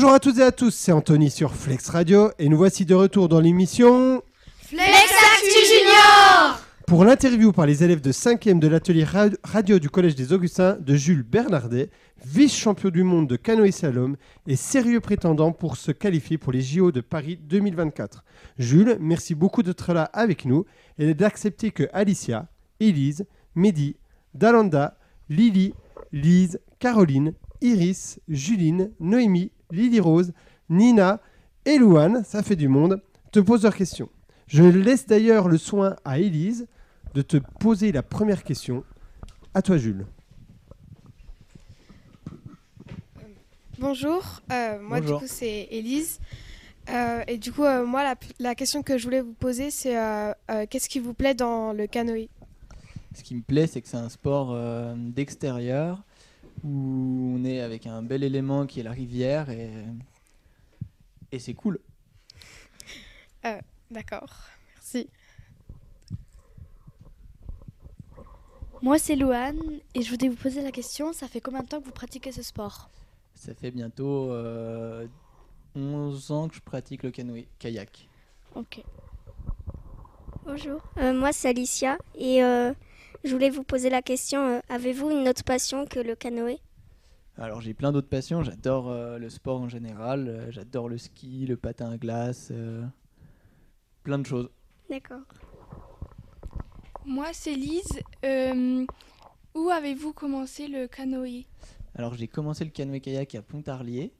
Bonjour à toutes et à tous, c'est Anthony sur Flex Radio et nous voici de retour dans l'émission Flex Actu Junior pour l'interview par les élèves de 5e de l'atelier radio du Collège des Augustins de Jules Bernardet, vice-champion du monde de canoë slalom et sérieux prétendant pour se qualifier pour les JO de Paris 2024. Jules, merci beaucoup d'être là avec nous et d'accepter que Alicia, Elise, Mehdi, Dalanda, Lily, Lise, Caroline, Iris, Juline, Noémie, Lily Rose, Nina et Louane, ça fait du monde, te posent leurs questions. Je laisse d'ailleurs le soin à Élise de te poser la première question. À toi, Jules. Bonjour, euh, moi du coup c'est Élise. Euh, et du coup, euh, moi la, la, question que je voulais vous poser, c'est qu'est-ce qui vous plaît dans le canoë? Ce qui me plaît, c'est que c'est un sport d'extérieur où on est avec un bel élément qui est la rivière et, et c'est cool. Euh, d'accord, merci. Moi, c'est Louane et je voulais vous poser la question ça fait combien de temps que vous pratiquez ce sport? Ça fait bientôt 11 euh, ans que je pratique le canoë, kayak. Ok. Bonjour, euh, moi c'est Alicia et je voulais vous poser la question, euh, avez-vous une autre passion que le canoë? Alors j'ai plein d'autres passions, j'adore euh, le sport en général, euh, j'adore le ski, le patin à glace, plein de choses. D'accord. Moi c'est Lise, où avez-vous commencé le canoë? Alors j'ai commencé le canoë-kayak à Pontarlier.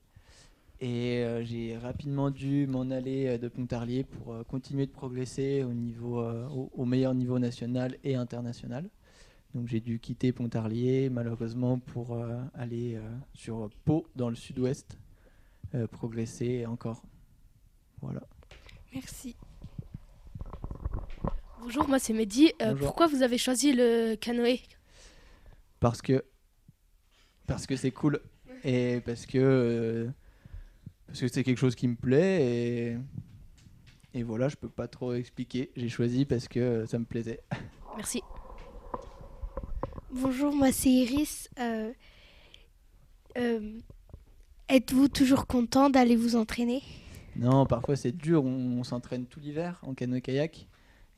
Et j'ai rapidement dû m'en aller de Pontarlier pour continuer de progresser au, niveau, au, meilleur niveau national et international. Donc j'ai dû quitter Pontarlier malheureusement pour aller sur Pau dans le sud-ouest, progresser encore. Voilà. Merci. Bonjour, moi c'est Mehdi. pourquoi vous avez choisi le canoë? Parce que parce que c'est cool et parce que parce que c'est quelque chose qui me plaît et, et voilà, je peux pas trop expliquer. J'ai choisi parce que ça me plaisait. Merci. Bonjour, moi c'est Iris. Euh, euh, êtes-vous toujours content d'aller vous entraîner? Non, parfois c'est dur. On, s'entraîne tout l'hiver en canoë-kayak.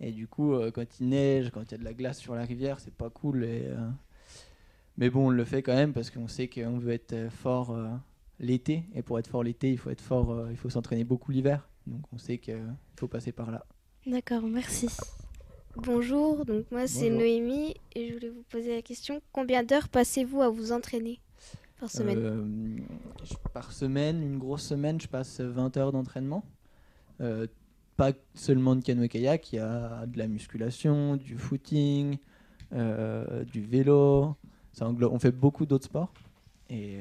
Et du coup, euh, quand il neige, quand il y a de la glace sur la rivière, c'est pas cool. Et, mais bon, on le fait quand même parce qu'on sait qu'on veut être fort l'été. Et pour être fort l'été, il faut être fort, il faut s'entraîner beaucoup l'hiver. Donc on sait qu'il faut passer par là. D'accord, merci. Bonjour, donc moi c'est Noémie et je voulais vous poser la question combien d'heures passez-vous à vous entraîner par semaine? euh, Par semaine, une grosse semaine, je passe 20 heures d'entraînement. Euh, pas seulement de canoë-kayak, il y a de la musculation, du footing, du vélo. Ça on fait beaucoup d'autres sports. Et,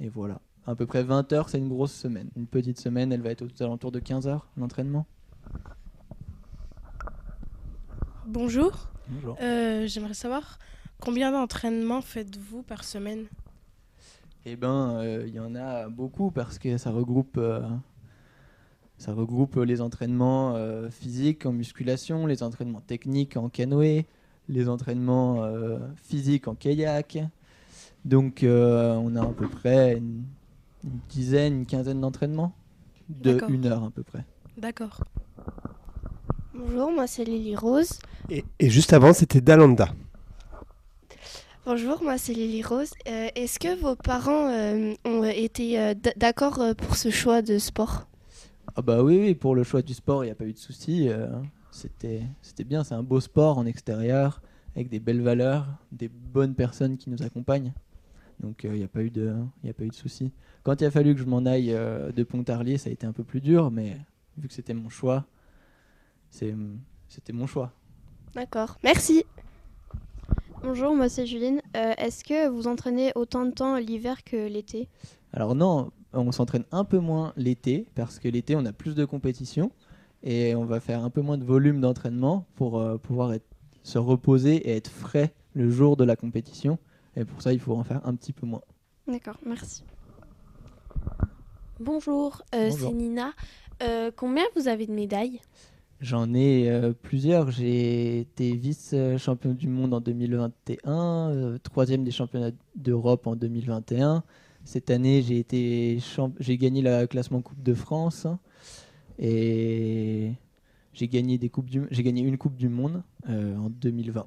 et voilà à peu près 20 heures, c'est une grosse semaine. Une petite semaine, elle va être aux alentours de 15 heures, l'entraînement. Bonjour. Euh, j'aimerais savoir combien d'entraînements faites-vous par semaine? Eh ben, euh, il y en a beaucoup parce que ça regroupe, euh, ça regroupe les entraînements physiques en musculation, les entraînements techniques en canoë, les entraînements physiques en kayak. Donc, on a à peu près une une dizaine, une quinzaine d'entraînements de une heure à peu près. D'accord. Bonjour, moi c'est Lily Rose. Et, juste avant, c'était Dalanda. Bonjour, moi c'est Lily Rose. Euh, est-ce que vos parents euh, ont été euh, d'accord pour ce choix de sport? Ah bah oui, oui, pour le choix du sport, il n'y a pas eu de souci. c'était, c'était bien, c'est un beau sport en extérieur, avec des belles valeurs, des bonnes personnes qui nous accompagnent. Donc il n'y a pas eu de, il a pas eu de souci. Quand il a fallu que je m'en aille euh, de Pontarlier, ça a été un peu plus dur, mais vu que c'était mon choix, c'était mon choix. D'accord, merci. Bonjour, moi c'est Juline. Euh, est-ce que vous entraînez autant de temps l'hiver que l'été? Alors non, on s'entraîne un peu moins l'été, parce que l'été on a plus de compétition et on va faire un peu moins de volume d'entraînement pour euh, pouvoir être, se reposer et être frais le jour de la compétition. Et pour ça, il faut en faire un petit peu moins. D'accord, merci. Bonjour, euh, c'est Nina. Euh, combien vous avez de médailles? J'en ai euh, plusieurs. J'ai été vice-champion du monde en 2021, troisième des championnats d'Europe en 2021, Cette année, j'ai été j'ai gagné la classement Coupe de France et j'ai gagné des coupes j'ai gagné une Coupe du Monde en 2020.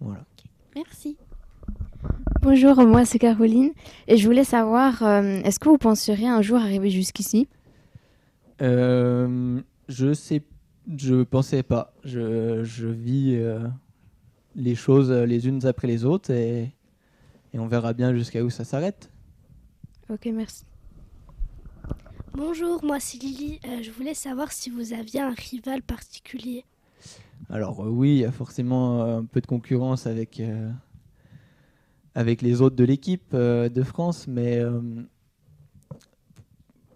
Voilà. Merci. Bonjour, moi c'est Caroline et je voulais savoir, est-ce que vous penseriez un jour arriver jusqu'ici? Euh, Je sais, je pensais pas. Je, je vis les choses les unes après les autres et, et on verra bien jusqu'à où ça s'arrête. Ok, merci. Bonjour, moi c'est Lily. Euh, je voulais savoir si vous aviez un rival particulier. Alors euh, oui, il y a forcément euh, un peu de concurrence avec, avec les autres de l'équipe de France, mais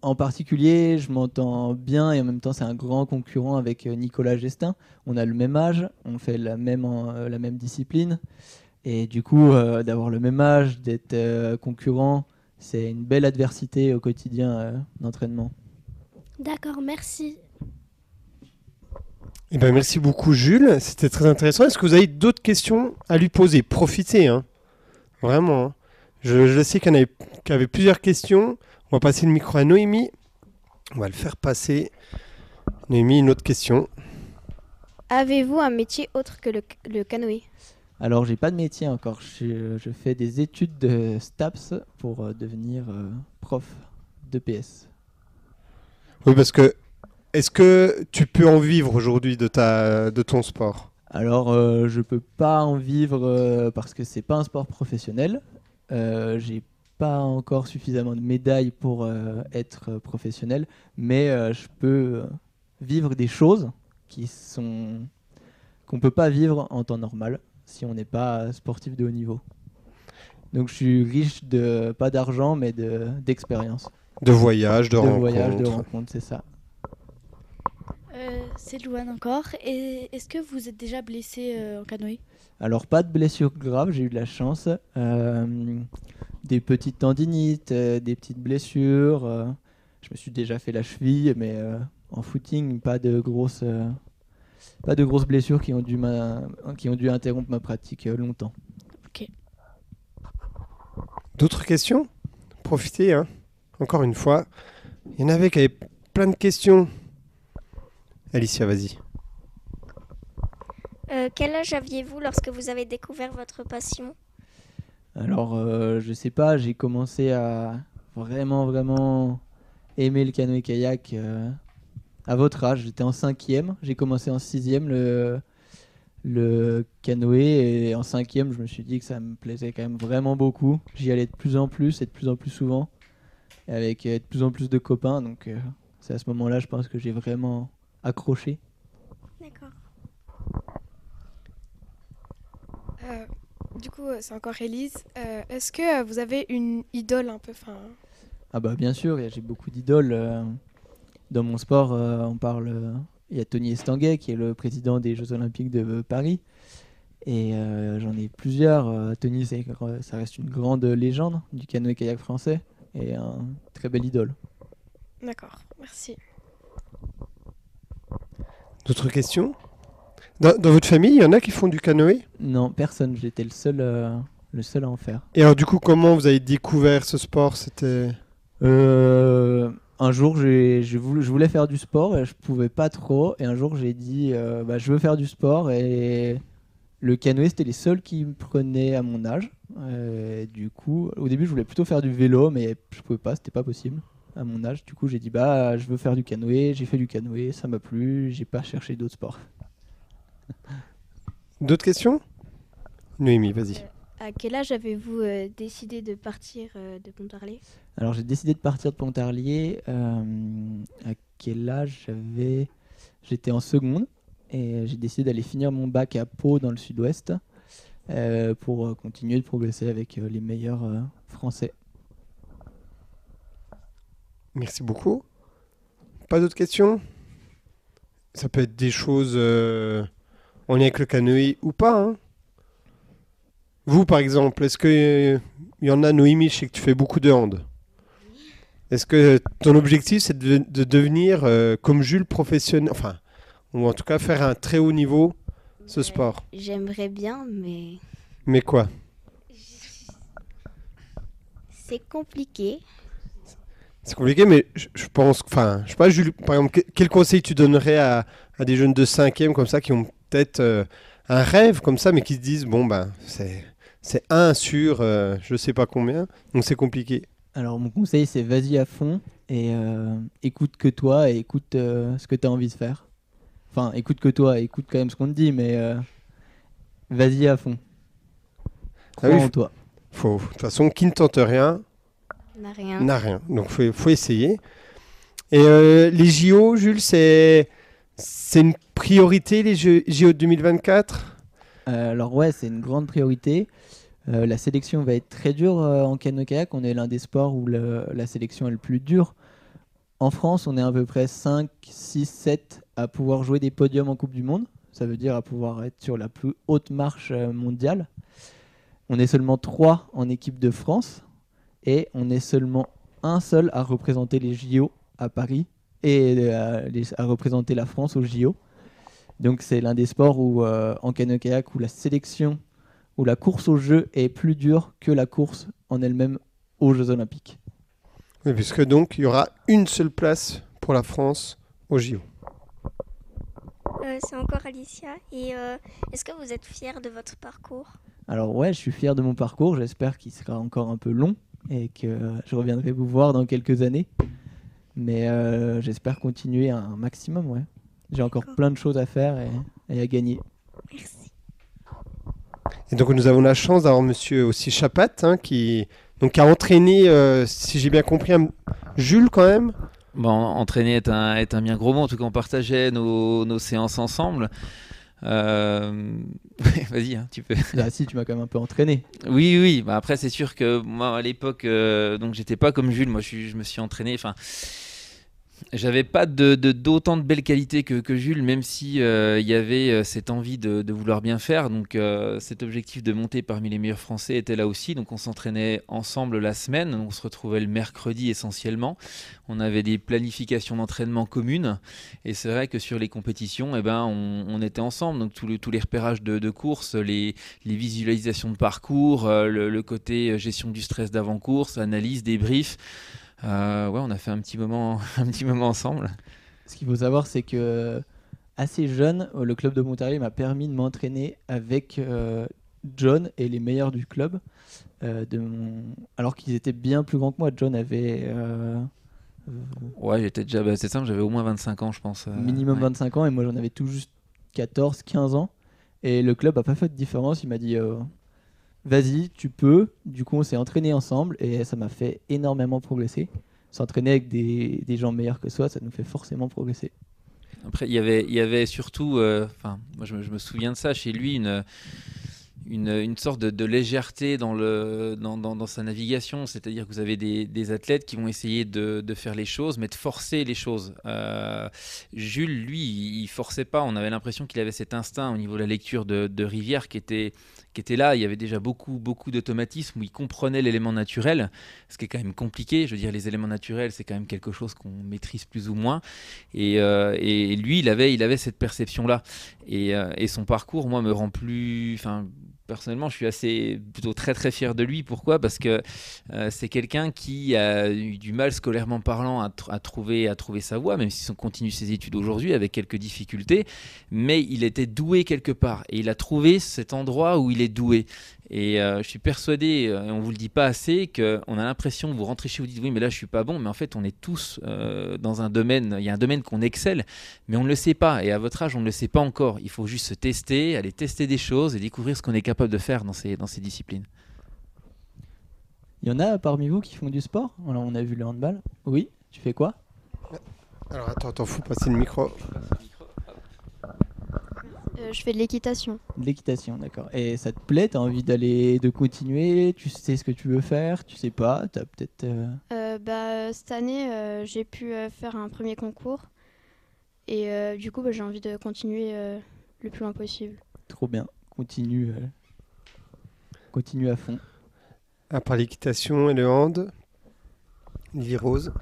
en particulier, je m'entends bien et en même temps, c'est un grand concurrent avec Nicolas Gestin. On a le même âge, on fait la même, la même discipline. Et du coup, d'avoir le même âge, d'être concurrent, c'est une belle adversité au quotidien d'entraînement. D'accord, merci. Eh ben, merci beaucoup Jules, c'était très intéressant. Est-ce que vous avez d'autres questions à lui poser? Profitez, hein. vraiment. Hein. Je, sais qu'il y, y, avait plusieurs questions. On va passer le micro à Noémie. On va le faire passer. Noémie, une autre question. Avez-vous un métier autre que le, le canoë? Alors, j'ai pas de métier encore. Je, je, fais des études de STAPS pour euh, devenir euh, prof de PS. Oui, parce que est-ce que tu peux en vivre aujourd'hui de, ta, de ton sport? Alors, euh, je peux pas en vivre euh, parce que c'est pas un sport professionnel. Euh, j'ai pas encore suffisamment de médailles pour être professionnel, mais je peux vivre des choses qui sont qu'on peut pas vivre en temps normal si on n'est pas sportif de haut niveau. Donc je suis riche de pas d'argent mais de d'expérience. De voyage, de, de rencontres. voyage, de rencontres, c'est ça. Euh, c'est Louane encore. Et est-ce que vous êtes déjà blessé euh, en canoë? Alors pas de blessure grave, j'ai eu de la chance. Euh, des petites tendinites, des petites blessures. je me suis déjà fait la cheville, mais en footing, pas de grosses pas de grosses blessures qui ont dû, qui ont dû interrompre ma pratique euh, longtemps. Ok. D'autres questions? Profitez, hein. encore une fois. Il y en avait qui avaient plein de questions. Alicia, vas-y. Euh, quel âge aviez-vous lorsque vous avez découvert votre passion? Alors, euh, je sais pas, j'ai commencé à vraiment, vraiment aimer le canoë-kayak à votre âge. J'étais en cinquième, j'ai commencé en sixième le, le canoë et en cinquième, je me suis dit que ça me plaisait quand même vraiment beaucoup. J'y allais de plus en plus et de plus en plus souvent, avec euh, de plus en plus de copains. Donc euh, c'est à ce moment-là, je pense que j'ai vraiment accroché. D'accord. Euh, du coup, c'est encore Elise. Est-ce que vous avez une idole un peu fin Ah bah bien sûr, j'ai beaucoup d'idoles dans mon sport, euh, on parle. Euh, il y a Tony Estanguet qui est le président des Jeux Olympiques de Paris. Et euh, j'en ai plusieurs. Tony, ça reste une grande légende du canoë-kayak français et un très bel idole. D'accord, merci. D'autres questions? Dans, votre famille, il y en a qui font du canoë? Non, personne. J'étais le seul, le seul à en faire. Et alors, du coup, comment vous avez découvert ce sport? C'était un jour, je voulais faire du sport et je pouvais pas trop. Et un jour, j'ai dit, euh, bah, je veux faire du sport. Et le canoë, c'était les seuls qui me prenaient à mon âge. du coup, au début, je voulais plutôt faire du vélo, mais je pouvais pas, c'était pas possible à mon âge. Du coup, j'ai dit, bah, je veux faire du canoë. J'ai fait du canoë, ça m'a plu. J'ai pas cherché d'autres sports. D'autres questions? Noémie, vas-y. À quel âge avez-vous euh, décidé de partir euh, de Pontarlier? Alors j'ai décidé de partir de Pontarlier. Euh, à quel âge j'avais J'étais en seconde et j'ai décidé d'aller finir mon bac à Pau dans le sud-ouest pour continuer de progresser avec les meilleurs français. Merci beaucoup. Pas d'autres questions? Ça peut être des choses en lien avec le canoë ou pas. Hein vous, par exemple, est-ce qu'il y en a, Noémie, je sais que tu fais beaucoup de hand. Est-ce que ton objectif, c'est de, devenir euh, comme Jules professionnel, enfin, ou en tout cas faire un très haut niveau ce sport? J'aimerais bien, mais. Mais quoi? C'est compliqué. C'est compliqué, mais je, je pense. Enfin, je sais pas, Jules, par exemple, que- quel conseil tu donnerais à, à des jeunes de 5e comme ça qui ont peut-être euh, un rêve comme ça, mais qui se disent bon, ben, c'est. C'est 1 sur euh, je sais pas combien, donc c'est compliqué. Alors mon conseil c'est vas-y à fond et euh, écoute que toi et écoute euh, ce que tu as envie de faire. Enfin, écoute que toi, écoute quand même ce qu'on te dit, mais vas-y à fond. Ah Crois oui, en toi. De toute façon, qui ne tente rien n'a rien. n'a rien. Donc faut, faut essayer. Et euh, les JO, Jules, c'est c'est une priorité les Jeux- JO de 2024 Euh, alors ouais, c'est une grande priorité. Euh, la sélection va être très dure euh, en canoë-kayak. On est l'un des sports où le- la sélection est le plus dure. En France, on est à peu près 5, 6, 7 à pouvoir jouer des podiums en Coupe du Monde. Ça veut dire à pouvoir être sur la plus haute marche mondiale. On est seulement 3 en équipe de France et on est seulement un seul à représenter les JO à Paris et euh, les- à représenter la France aux JO. Donc c'est l'un des sports où euh, en canoë-kayak où la sélection où la course au jeu est plus dure que la course en elle-même aux Jeux Olympiques. Oui, puisque donc il y aura une seule place pour la France aux JO. Euh, c'est encore Alicia. Et euh, est-ce que vous êtes fier de votre parcours? Alors ouais, je suis fier de mon parcours. J'espère qu'il sera encore un peu long et que je reviendrai vous voir dans quelques années. Mais euh, j'espère continuer un maximum. Ouais. J'ai encore plein de choses à faire et, et à gagner. Merci. Et donc nous avons la chance d'avoir Monsieur aussi Chapat, hein, qui donc a entraîné, euh, si j'ai bien compris, un- Jules quand même. Bon, entraîner est un, est un bien gros mot. En tout cas, on partageait nos, nos séances ensemble. Euh, Vas-y, hein, tu peux. Là, si tu m'as quand même un peu entraîné. Oui, oui. Bah après, c'est sûr que moi, à l'époque, euh, donc j'étais pas comme Jules. Moi, je me suis entraîné. Enfin, j'avais pas d'autant de, belles qualités que, Jules, même si euh, il y avait euh, cette envie de, vouloir bien faire. Donc, euh, cet objectif de monter parmi les meilleurs Français était là aussi. Donc, on s'entraînait ensemble la semaine. On se retrouvait le mercredi essentiellement. On avait des planifications d'entraînement communes. Et c'est vrai que sur les compétitions, eh ben, on, était ensemble. Donc, tous les, repérages de, de course, les visualisations de parcours, euh, le, le côté euh, gestion du stress d'avant-course, analyse, débrief. Euh, ouais, on a fait un petit moment, un petit moment ensemble. Ce qu'il faut savoir, c'est que assez jeune, euh, le club de Montargis m'a permis de m'entraîner avec euh, John et les meilleurs du club. euh, de mon... Alors qu'ils étaient bien plus grands que moi. John avait Ouais, j'étais déjà, bah, c'est simple, j'avais au moins 25 ans, je pense. minimum ouais. 25 ans et moi j'en avais tout juste 14, 15 ans. Et le club a pas fait de différence. Il m'a dit vas-y, tu peux. Du coup, on s'est entraîné ensemble et ça m'a fait énormément progresser. S'entraîner avec des, gens meilleurs que soi, ça nous fait forcément progresser. Après, il y avait, il surtout, euh, enfin, moi je me, souviens de ça chez lui, une, une, sorte de, légèreté dans, le, dans, sa navigation. C'est-à-dire que vous avez des, athlètes qui vont essayer de, faire les choses, mais de forcer les choses. Euh, Jules, lui, il forçait pas. On avait l'impression qu'il avait cet instinct au niveau de la lecture de Rivière qui était, qui était là. Il y avait déjà beaucoup, beaucoup d'automatisme où il comprenait l'élément naturel, ce qui est quand même compliqué. Je veux dire, les éléments naturels, c'est quand même quelque chose qu'on maîtrise plus ou moins. Et, euh, et lui, il avait, il avait cette perception-là. Et, euh, et son parcours, moi, me rend plus. Personnellement, je suis assez plutôt très très fier de lui. Pourquoi? Parce que euh, c'est quelqu'un qui a eu du mal scolairement parlant à, tr- à trouver à trouver sa voie, même si on continue ses études aujourd'hui avec quelques difficultés. Mais il était doué quelque part et il a trouvé cet endroit où il est doué. Et euh, je suis persuadé, euh, et on vous le dit pas assez, qu'on a l'impression, vous rentrez chez vous, vous dites oui, mais là je suis pas bon, mais en fait on est tous euh, dans un domaine, il y a un domaine qu'on excelle, mais on ne le sait pas. Et à votre âge, on ne le sait pas encore. Il faut juste se tester, aller tester des choses et découvrir ce qu'on est capable de faire dans ces, dans ces disciplines. Il y en a parmi vous qui font du sport? Alors, On a vu le handball. Oui, tu fais quoi? Alors attends, attends, faut passer le micro. Euh, je fais de l'équitation. De l'équitation, d'accord. Et ça te plaît? T'as envie d'aller, de continuer? Tu sais ce que tu veux faire? Tu sais pas? T'as peut-être. euh, Euh, bah, cette année, euh, j'ai pu euh, faire un premier concours. Et euh, du coup, bah, j'ai envie de continuer euh, le plus loin possible. Trop bien. Continue. euh, Continue à fond. À part l'équitation et le hand, Lily Rose.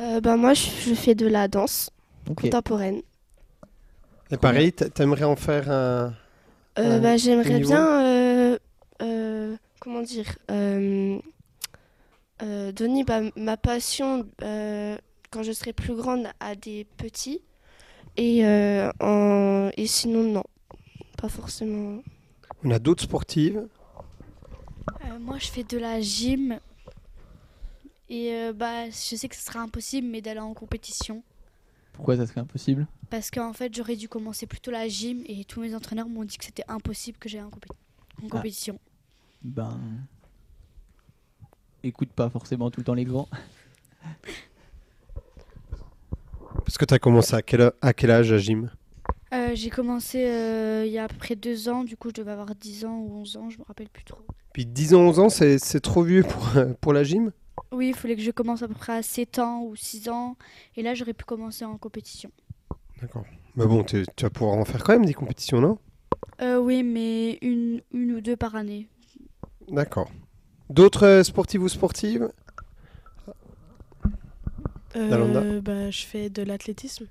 Euh, bah, moi, je, je fais de la danse contemporaine. Et pareil, t'a- t'aimerais en faire un. Euh, un bah, J'aimerais bien, euh, euh, comment dire, euh, donner bah, ma passion quand je serai plus grande à des petits. Et, et sinon, non, pas forcément. On a d'autres sportives Moi, je fais de la gym. Et bah, je sais que ce sera impossible, mais d'aller en compétition. Pourquoi ça serait impossible Parce qu'en fait, j'aurais dû commencer plutôt la gym et tous mes entraîneurs m'ont dit que c'était impossible que j'aille en, en, ah. compétition. Ben. Écoute pas forcément tout le temps les grands. Parce que tu as commencé à quel, à quel âge la gym? Euh, J'ai commencé euh, il y a à peu près deux ans, du coup je devais avoir 10 ans ou 11 ans, je me rappelle plus trop. Puis 10 ans, 11 ans, c'est trop vieux pour, pour la gym? Oui, il fallait que je commence à peu près à 7 ans ou 6 ans. Et là, j'aurais pu commencer en compétition. D'accord. Mais bon, tu vas pouvoir en faire quand même des compétitions, non? Euh, Oui, mais une, une ou deux par année. D'accord. D'autres euh, sportifs ou sportives? Euh, bah, Je fais de l'athlétisme.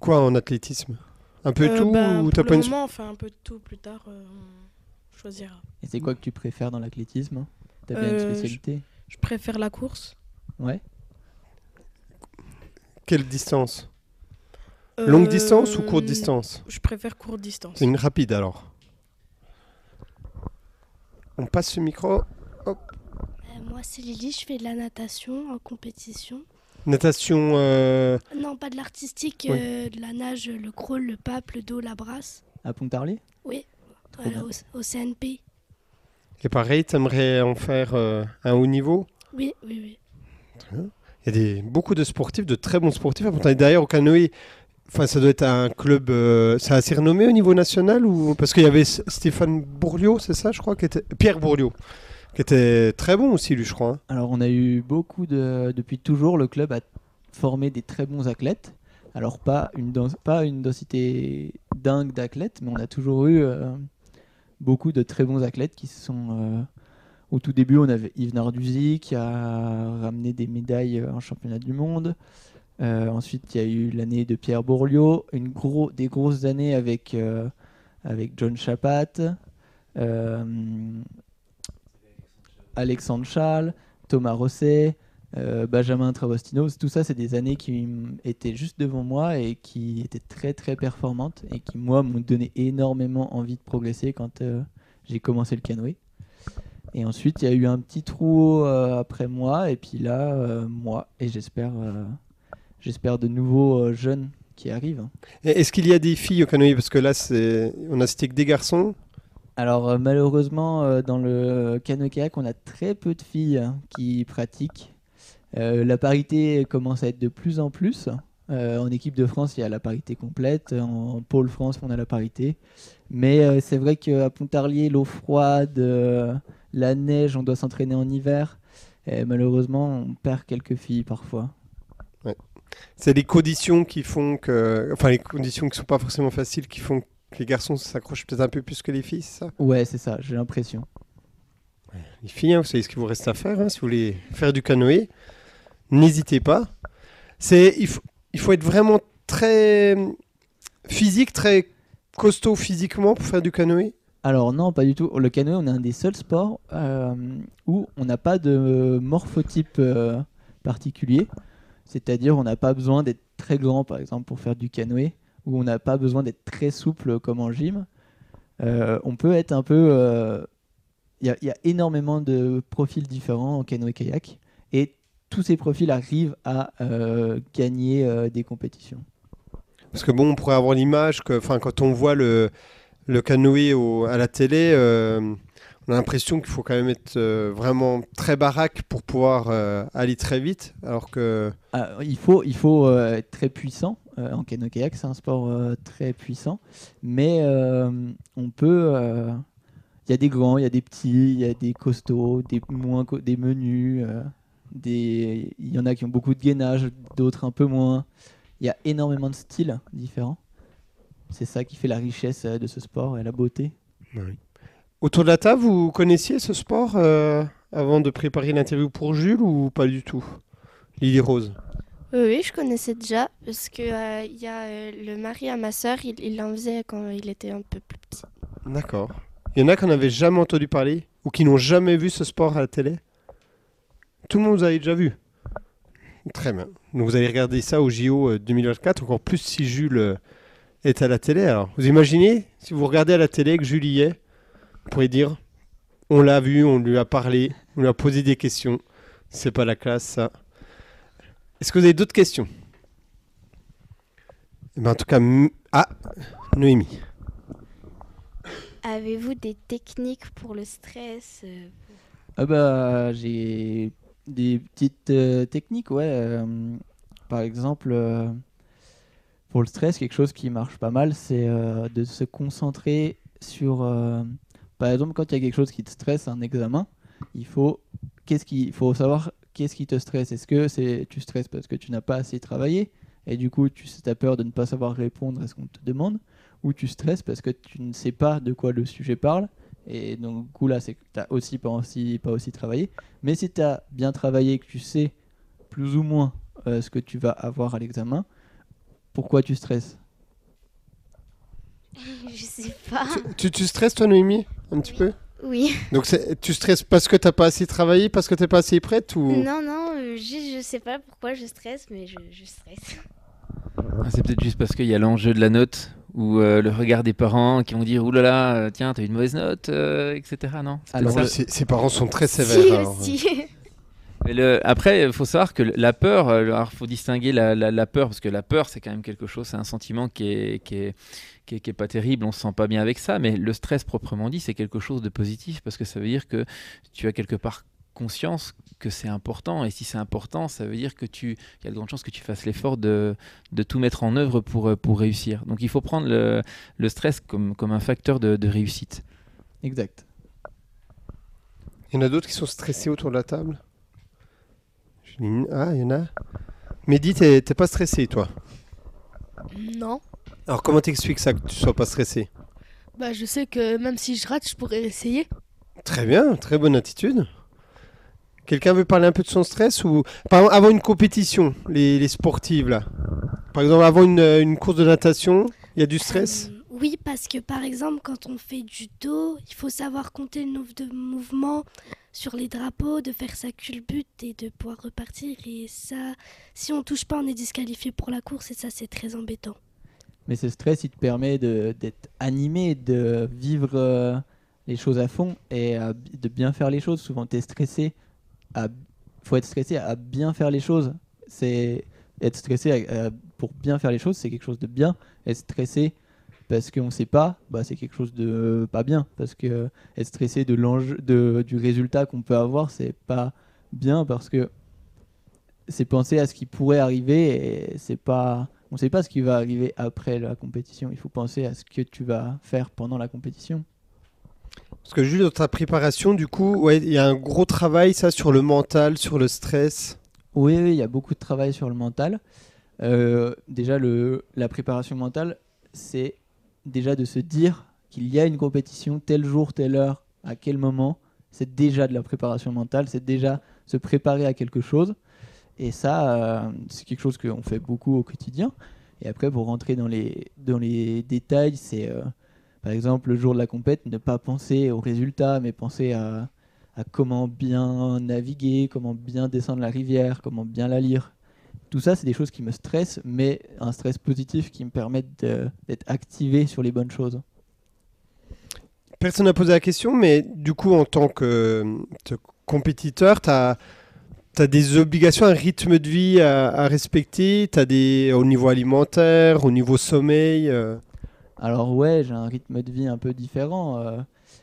Quoi en athlétisme? Un peu euh, tout bah, ou Pour le moment, enfin un peu de tout. Plus tard, on choisira. Et c'est quoi que tu préfères dans l'athlétisme? T'as bien une spécialité? je préfère la course. Ouais. Quelle distance? Longue distance ou courte euh, distance? Je préfère courte distance. C'est une rapide alors. On passe ce micro. Hop. Euh, moi, c'est Lily, je fais de la natation en compétition. Natation euh, Non, pas de l'artistique, de la nage, le crawl, le pape, le dos, la brasse. À Pontarlier? Oui, au, CNP. Et pareil, tu aimerais en faire euh, un haut niveau? Oui, oui, oui. Il y a des, beaucoup de sportifs, de très bons sportifs. D'ailleurs, au canoë, enfin, ça doit être un club. Euh, ça a assez renommé au niveau national ou Parce qu'il y avait Stéphane Bourliot, c'est ça, je crois qui était... Pierre Bourliot, qui était très bon aussi, lui, je crois. Hein. Alors, on a eu beaucoup de. Depuis toujours, le club a formé des très bons athlètes. Alors, pas une, pas une densité dingue d'athlètes, mais on a toujours eu. Euh, beaucoup de très bons athlètes qui sont. Euh, au tout début, on avait Yves Narduzzi qui a ramené des médailles en championnat du monde. Euh, ensuite, il y a eu l'année de Pierre Bourliot, une gros, des grosses années avec, euh, avec John Chapat, Alexandre Charles, Thomas Rosset, euh, Benjamin Trabostino, tout ça, c'est des années qui étaient juste devant moi et qui étaient très très performantes et qui, moi, m'ont donné énormément envie de progresser quand euh, j'ai commencé le canoë. Et ensuite, il y a eu un petit trou euh, après moi, et puis là, moi, et j'espère, j'espère de nouveaux jeunes qui arrivent. Hein. Est-ce qu'il y a des filles au canoë? Parce que là, c'est... on a cité que des garçons. Alors malheureusement, dans le canoë-kayak, on a très peu de filles hein, qui pratiquent. Euh, la parité commence à être de plus en plus. Euh, en équipe de France, il y a la parité complète. En pôle France, on a la parité. Mais euh, c'est vrai qu'à Pontarlier, l'eau froide, la neige, on doit s'entraîner en hiver. Et malheureusement, on perd quelques filles parfois. C'est les conditions qui font que. Enfin, les conditions qui sont pas forcément faciles qui font que les garçons s'accrochent peut-être un peu plus que les filles, c'est ça? Ouais, c'est ça, j'ai l'impression. Les filles, hein, vous savez ce qu'il vous reste à faire hein, si vous voulez faire du canoë n'hésitez pas. C'est il faut, il faut être vraiment très physique, très costaud physiquement pour faire du canoë. Alors non, pas du tout. Le canoë, on est un des seuls sports euh, où on n'a pas de morphotype euh, particulier. C'est-à-dire on n'a pas besoin d'être très grand, par exemple, pour faire du canoë, ou on n'a pas besoin d'être très souple comme en gym. Euh, on peut être un peu... Il y, y, a énormément de profils différents en canoë-kayak. Et tous ces profils arrivent à euh, gagner euh, des compétitions. Parce que bon, on pourrait avoir l'image que, enfin, quand on voit le, le canoë à la télé, euh, on a l'impression qu'il faut quand même être vraiment très baraque pour pouvoir aller très vite, alors que. Ah, il faut, il faut être très puissant. en canoë-kayak, c'est un sport très puissant, mais on peut. Il y a des grands, il y a des petits, il y a des costauds, des moins, des menus. Des... Il y en a qui ont beaucoup de gainage, d'autres un peu moins. Il y a énormément de styles différents. C'est ça qui fait la richesse euh, de ce sport et la beauté. Autour de la table, vous connaissiez ce sport euh, avant de préparer l'interview pour Jules ou pas du tout? Lily Rose oui, je connaissais déjà parce que euh, il y a le mari à ma soeur, il, il en faisait quand il était un peu plus petit. D'accord. Il y en a qui n'avaient jamais entendu parler ou qui n'ont jamais vu ce sport à la télé? Tout le monde vous avez déjà vu Très bien. Donc vous allez regarder ça au JO 2024, encore plus si Jules euh, est à la télé. Alors, vous imaginez, si vous regardez à la télé que Jules y est, vous pourrez dire on l'a vu, on lui a parlé, on lui a posé des questions. C'est pas la classe, ça. Est-ce que vous avez d'autres questions? Eh ben, En tout cas, ah, Noémie. Avez-vous des techniques pour le stress euh, ah bah, J'ai des petites euh, techniques, ouais. Euh, par exemple, pour le stress, quelque chose qui marche pas mal, c'est de se concentrer sur... par exemple, quand il y a quelque chose qui te stresse, un examen, il faut, qu'est-ce qui, faut savoir qu'est-ce qui te stresse. Est-ce que c'est, tu stresses parce que tu n'as pas assez travaillé et du coup tu as peur de ne pas savoir répondre à ce qu'on te demande ou tu stresses parce que tu ne sais pas de quoi le sujet parle. Et donc, du coup, là, c'est que tu n'as aussi pas, aussi pas aussi travaillé. Mais si tu as bien travaillé, que tu sais plus ou moins euh, ce que tu vas avoir à l'examen, pourquoi tu stresses? Je sais pas. Tu, tu, stresses, toi, Noémie Un petit peu? Oui. Donc, tu stresses parce que tu n'as pas assez travaillé, parce que tu n'es pas assez prête ou... Non, non, euh, je, je sais pas pourquoi je stresse, mais je, je stresse. Ah, c'est peut-être juste parce qu'il y a l'enjeu de la note ou euh, le regard des parents qui vont dire Ouh là là, euh, tiens, t'as une mauvaise note, euh, etc. Non Alors, ses, parents sont très sévères. après, il faut savoir que la peur, alors il faut distinguer la, peur, parce que la peur, c'est quand même quelque chose, c'est un sentiment qui est, qui est, qui est, pas terrible, on se sent pas bien avec ça, mais le stress proprement dit, c'est quelque chose de positif, parce que ça veut dire que tu as quelque part conscience que c'est important. Et si c'est important, ça veut dire que tu, il y a de grandes chances que tu fasses l'effort de, de, tout mettre en œuvre pour, euh, pour réussir. Donc il faut prendre le, le stress comme, comme un facteur de, de réussite. Exact. Il y en a d'autres qui sont stressés autour de la table? Ah, il y en a. Mehdi, t'es pas stressé, toi? Non. Alors comment t'expliques ça, que tu sois pas stressé? Bah je sais que même si je rate, je pourrais essayer. Très bien, très bonne attitude. Quelqu'un veut parler un peu de son stress ou par exemple, avant une compétition, les, les sportives là? Par exemple, avant une, une course de natation, il y a du stress? Euh, oui, parce que par exemple, quand on fait du dos, il faut savoir compter le nombre de mouvements sur les drapeaux, de faire sa culbute et de pouvoir repartir. Et ça, si on touche pas, on est disqualifié pour la course et ça, c'est très embêtant. Mais ce stress, il te permet d'être animé, de vivre euh, les choses à fond et de bien faire les choses. Souvent, tu es stressé il faut être stressé à bien faire les choses. C'est être stressé pour bien faire les choses, c'est quelque chose de bien. Être stressé parce qu'on ne sait pas, bah, c'est quelque chose de pas bien. Parce que être stressé de l'enjeu, du résultat qu'on peut avoir, c'est pas bien parce que c'est penser à ce qui pourrait arriver c'est pas, on ne sait pas ce qui va arriver après la compétition. Il faut penser à ce que tu vas faire pendant la compétition. Parce que juste dans ta préparation, du coup, ouais, il y a un gros travail ça sur le mental, sur le stress. Oui, il y a beaucoup de travail sur le mental. Euh, déjà, la préparation mentale, c'est déjà de se dire qu'il y a une compétition tel jour, telle heure, à quel moment. C'est déjà de la préparation mentale, c'est déjà se préparer à quelque chose. Et ça, euh, c'est quelque chose qu'on fait beaucoup au quotidien. Et après, pour rentrer dans les, dans les détails, c'est euh, par exemple, le jour de la compète, ne pas penser au résultat, mais penser à, comment bien naviguer, comment bien descendre la rivière, comment bien la lire. Tout ça, c'est des choses qui me stressent, mais un stress positif qui me permet d'être activé sur les bonnes choses. Personne n'a posé la question, mais du coup, en tant que, compétiteur, tu as, des obligations, un rythme de vie à, respecter? Des au niveau alimentaire, au niveau sommeil euh, alors ouais, j'ai un rythme de vie un peu différent. Euh,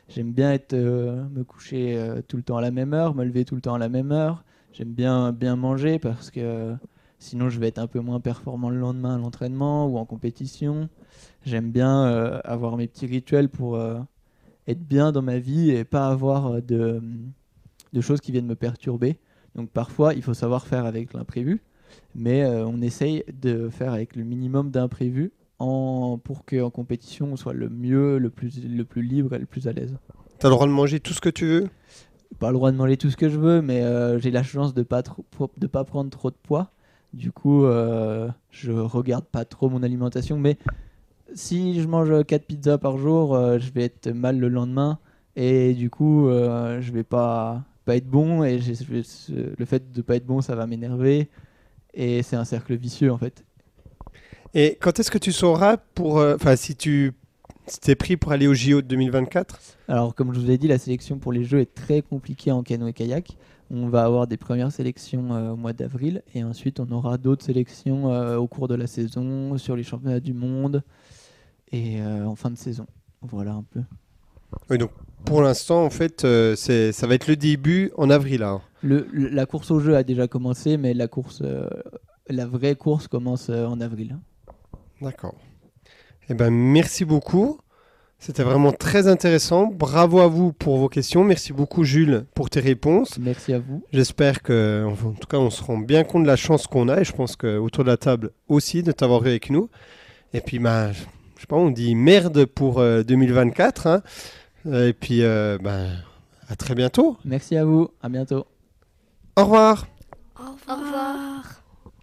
j'aime bien être, euh, me coucher euh, tout le temps à la même heure, me lever tout le temps à la même heure. J'aime bien bien manger parce que sinon je vais être un peu moins performant le lendemain à l'entraînement ou en compétition. J'aime bien avoir mes petits rituels pour être bien dans ma vie et pas avoir de, de choses qui viennent me perturber. Donc parfois, il faut savoir faire avec l'imprévu, mais on essaye de faire avec le minimum d'imprévu en, pour qu'en compétition on soit le mieux, le plus, le plus libre et le plus à l'aise. Tu as le droit de manger tout ce que tu veux? Pas le droit de manger tout ce que je veux, mais euh, j'ai la chance de pas de pas prendre trop de poids. Du coup, euh, je regarde pas trop mon alimentation, mais si je mange 4 pizzas par jour, euh, je vais être mal le lendemain et du coup, je vais pas pas être bon et le fait de pas être bon, ça va m'énerver et c'est un cercle vicieux en fait. Et quand est-ce que tu sauras pour, euh, enfin, si tu t'es pris pour aller au JO de 2024 Alors, comme je vous ai dit, la sélection pour les Jeux est très compliquée en canoë-kayak. On va avoir des premières sélections euh, au mois d'avril et ensuite on aura d'autres sélections euh, au cours de la saison, sur les championnats du monde et en fin de saison. Voilà un peu. Oui, donc pour l'instant, en fait, ça va être le début en avril. Hein. Le, la course au jeu a déjà commencé, mais la course, la vraie course commence en avril. D'accord. Eh ben, merci beaucoup. C'était vraiment très intéressant. Bravo à vous pour vos questions. Merci beaucoup, Jules, pour tes réponses. Merci à vous. J'espère que, en tout cas, on se rend bien compte de la chance qu'on a. Et je pense qu'autour de la table aussi, de t'avoir eu avec nous. Et puis, bah, je sais pas, on dit merde pour 2024. Euh, hein. Et puis, euh, bah, à très bientôt. Merci à vous. À bientôt. Au revoir. Au revoir.